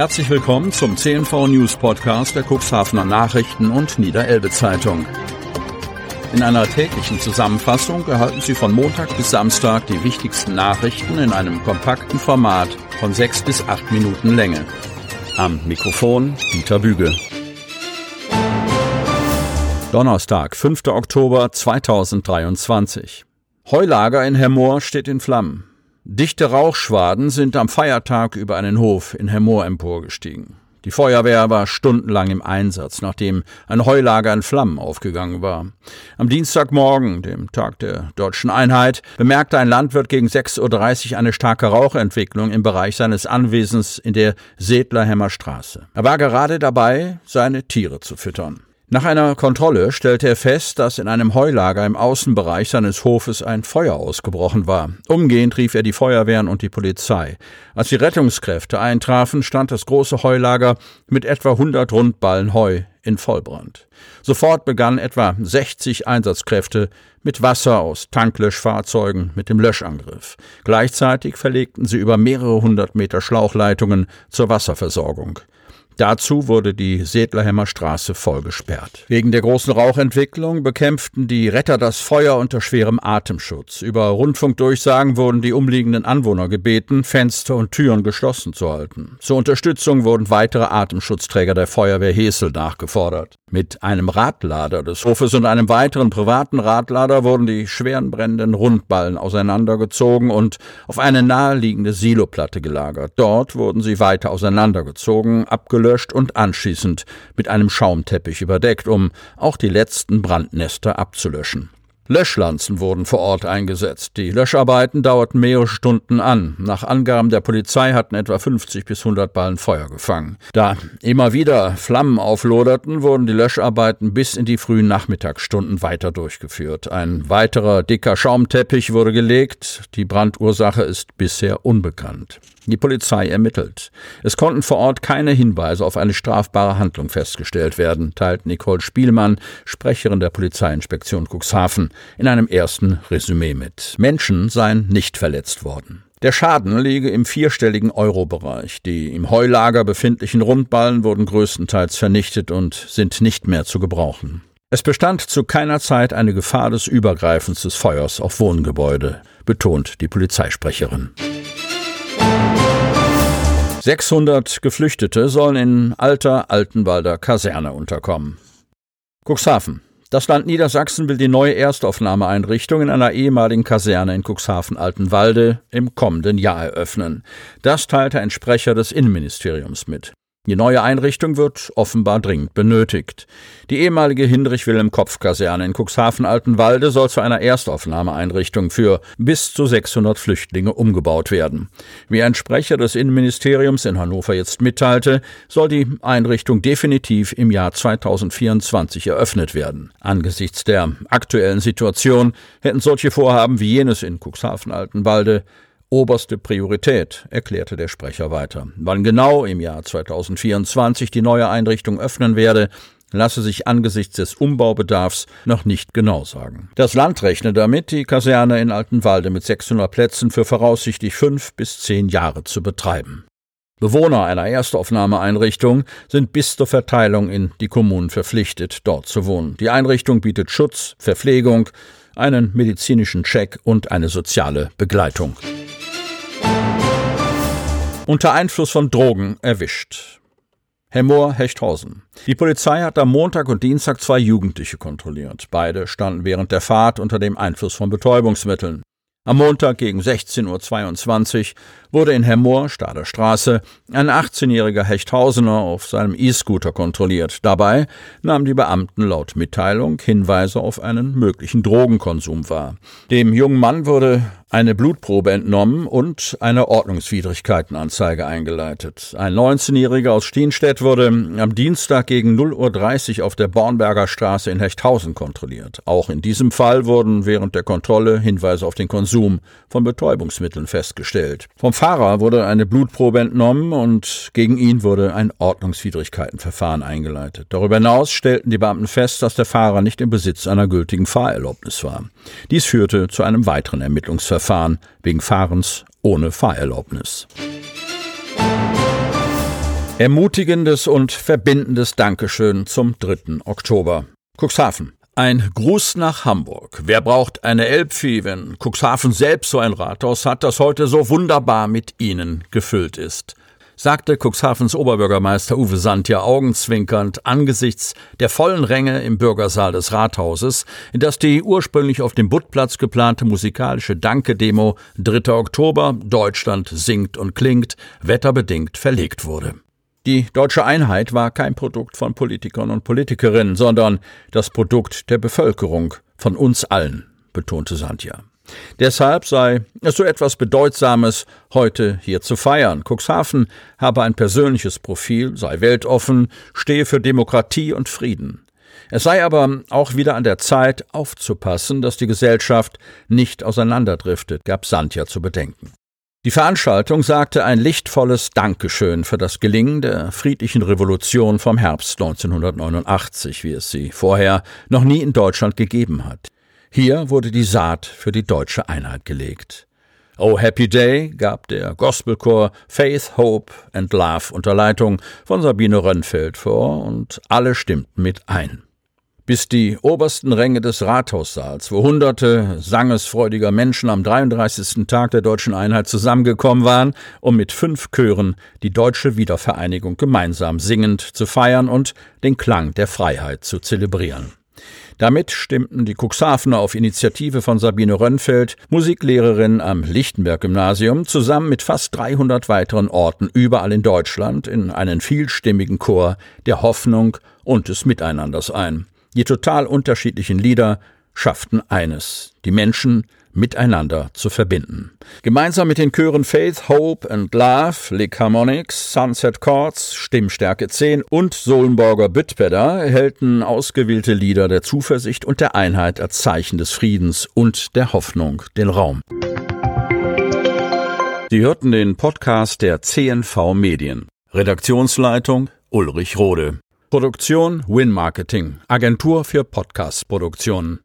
Herzlich willkommen zum CNV News Podcast der Cuxhavener Nachrichten und Niederelbe Zeitung. In einer täglichen Zusammenfassung erhalten Sie von Montag bis Samstag die wichtigsten Nachrichten in einem kompakten Format von sechs bis acht Minuten Länge. Am Mikrofon Dieter Büge. Donnerstag, 5. Oktober 2023. Heulager in Hermoor steht in Flammen. Dichte Rauchschwaden sind am Feiertag über einen Hof in Hermoor emporgestiegen. Die Feuerwehr war stundenlang im Einsatz, nachdem ein Heulager in Flammen aufgegangen war. Am Dienstagmorgen, dem Tag der deutschen Einheit, bemerkte ein Landwirt gegen 6.30 Uhr eine starke Rauchentwicklung im Bereich seines Anwesens in der Sedlerhemmer Straße. Er war gerade dabei, seine Tiere zu füttern. Nach einer Kontrolle stellte er fest, dass in einem Heulager im Außenbereich seines Hofes ein Feuer ausgebrochen war. Umgehend rief er die Feuerwehren und die Polizei. Als die Rettungskräfte eintrafen, stand das große Heulager mit etwa 100 Rundballen Heu in Vollbrand. Sofort begannen etwa 60 Einsatzkräfte mit Wasser aus Tanklöschfahrzeugen mit dem Löschangriff. Gleichzeitig verlegten sie über mehrere hundert Meter Schlauchleitungen zur Wasserversorgung. Dazu wurde die Sedlerhemmer Straße voll gesperrt. Wegen der großen Rauchentwicklung bekämpften die Retter das Feuer unter schwerem Atemschutz. Über Rundfunkdurchsagen wurden die umliegenden Anwohner gebeten, Fenster und Türen geschlossen zu halten. Zur Unterstützung wurden weitere Atemschutzträger der Feuerwehr Hesel nachgefordert. Mit einem Radlader des Hofes und einem weiteren privaten Radlader wurden die schweren brennenden Rundballen auseinandergezogen und auf eine naheliegende Siloplatte gelagert. Dort wurden sie weiter auseinandergezogen, abgelöst gelöscht und anschließend mit einem Schaumteppich überdeckt, um auch die letzten Brandnester abzulöschen. Löschlanzen wurden vor Ort eingesetzt. Die Löscharbeiten dauerten mehrere Stunden an. Nach Angaben der Polizei hatten etwa 50 bis 100 Ballen Feuer gefangen. Da immer wieder Flammen aufloderten, wurden die Löscharbeiten bis in die frühen Nachmittagsstunden weiter durchgeführt. Ein weiterer dicker Schaumteppich wurde gelegt. Die Brandursache ist bisher unbekannt. Die Polizei ermittelt. Es konnten vor Ort keine Hinweise auf eine strafbare Handlung festgestellt werden, teilt Nicole Spielmann, Sprecherin der Polizeiinspektion Cuxhaven, in einem ersten Resümee mit. Menschen seien nicht verletzt worden. Der Schaden liege im vierstelligen Euro-Bereich. Die im Heulager befindlichen Rundballen wurden größtenteils vernichtet und sind nicht mehr zu gebrauchen. Es bestand zu keiner Zeit eine Gefahr des Übergreifens des Feuers auf Wohngebäude, betont die Polizeisprecherin. 600 Geflüchtete sollen in alter Altenwalder Kaserne unterkommen. Cuxhaven. Das Land Niedersachsen will die neue Erstaufnahmeeinrichtung in einer ehemaligen Kaserne in Cuxhaven-Altenwalde im kommenden Jahr eröffnen. Das teilte ein Sprecher des Innenministeriums mit. Die neue Einrichtung wird offenbar dringend benötigt. Die ehemalige Hinrich-Wilhelm-Kopf-Kaserne in Cuxhaven-Altenwalde soll zu einer Erstaufnahmeeinrichtung für bis zu 600 Flüchtlinge umgebaut werden. Wie ein Sprecher des Innenministeriums in Hannover jetzt mitteilte, soll die Einrichtung definitiv im Jahr 2024 eröffnet werden. Angesichts der aktuellen Situation hätten solche Vorhaben wie jenes in Cuxhaven-Altenwalde oberste Priorität, erklärte der Sprecher weiter. Wann genau im Jahr 2024 die neue Einrichtung öffnen werde, lasse sich angesichts des Umbaubedarfs noch nicht genau sagen. Das Land rechne damit, die Kaserne in Altenwalde mit 600 Plätzen für voraussichtlich fünf bis zehn Jahre zu betreiben. Bewohner einer Erstaufnahmeeinrichtung sind bis zur Verteilung in die Kommunen verpflichtet, dort zu wohnen. Die Einrichtung bietet Schutz, Verpflegung, einen medizinischen Check und eine soziale Begleitung unter Einfluss von Drogen erwischt. Hemmoor Hechthausen. Die Polizei hat am Montag und Dienstag zwei Jugendliche kontrolliert. Beide standen während der Fahrt unter dem Einfluss von Betäubungsmitteln. Am Montag gegen 16.22 Uhr wurde in Hemmoor, Stader Straße, ein 18-jähriger Hechthausener auf seinem E-Scooter kontrolliert. Dabei nahmen die Beamten laut Mitteilung Hinweise auf einen möglichen Drogenkonsum wahr. Dem jungen Mann wurde eine Blutprobe entnommen und eine Ordnungswidrigkeitenanzeige eingeleitet. Ein 19-Jähriger aus Stienstedt wurde am Dienstag gegen 0.30 Uhr auf der Bornberger Straße in Hechthausen kontrolliert. Auch in diesem Fall wurden während der Kontrolle Hinweise auf den Konsum von Betäubungsmitteln festgestellt. Vom Fahrer wurde eine Blutprobe entnommen und gegen ihn wurde ein Ordnungswidrigkeitenverfahren eingeleitet. Darüber hinaus stellten die Beamten fest, dass der Fahrer nicht im Besitz einer gültigen Fahrerlaubnis war. Dies führte zu einem weiteren Ermittlungsverfahren wegen Fahrens ohne Fahrerlaubnis. Ermutigendes und verbindendes Dankeschön zum 3. Oktober. Cuxhaven. Ein Gruß nach Hamburg. Wer braucht eine Elbvieh, wenn Cuxhaven selbst so ein Rathaus hat, das heute so wunderbar mit Ihnen gefüllt ist? Sagte Cuxhavens Oberbürgermeister Uwe Sand ja augenzwinkernd angesichts der vollen Ränge im Bürgersaal des Rathauses, in das die ursprünglich auf dem Buttplatz geplante musikalische Danke-Demo 3. Oktober Deutschland singt und klingt wetterbedingt verlegt wurde. Die deutsche Einheit war kein Produkt von Politikern und Politikerinnen, sondern das Produkt der Bevölkerung, von uns allen, betonte Sandja. Deshalb sei es so etwas Bedeutsames, heute hier zu feiern. Cuxhaven habe ein persönliches Profil, sei weltoffen, stehe für Demokratie und Frieden. Es sei aber auch wieder an der Zeit, aufzupassen, dass die Gesellschaft nicht auseinanderdriftet, gab Sandja zu bedenken. Die Veranstaltung sagte ein lichtvolles Dankeschön für das Gelingen der friedlichen Revolution vom Herbst 1989, wie es sie vorher noch nie in Deutschland gegeben hat. Hier wurde die Saat für die deutsche Einheit gelegt. Oh Happy Day gab der Gospelchor Faith, Hope and Love unter Leitung von Sabine Rönnfeld vor und alle stimmten mit ein. Bis die obersten Ränge des Rathaussaals, wo hunderte sangesfreudiger Menschen am 33. Tag der deutschen Einheit zusammengekommen waren, um mit fünf Chören die deutsche Wiedervereinigung gemeinsam singend zu feiern und den Klang der Freiheit zu zelebrieren. Damit stimmten die Cuxhavener auf Initiative von Sabine Rönnfeld, Musiklehrerin am Lichtenberg-Gymnasium, zusammen mit fast 300 weiteren Orten überall in Deutschland in einen vielstimmigen Chor der Hoffnung und des Miteinanders ein. Die total unterschiedlichen Lieder schafften eines, die Menschen miteinander zu verbinden. Gemeinsam mit den Chören Faith, Hope and Love, Lick Harmonics, Sunset Chords, Stimmstärke 10 und Solenborger Bütpedder erhellten ausgewählte Lieder der Zuversicht und der Einheit als Zeichen des Friedens und der Hoffnung den Raum. Sie hörten den Podcast der CNV Medien. Redaktionsleitung Ulrich Rode. Produktion Win Marketing, Agentur für Podcast-Produktionen.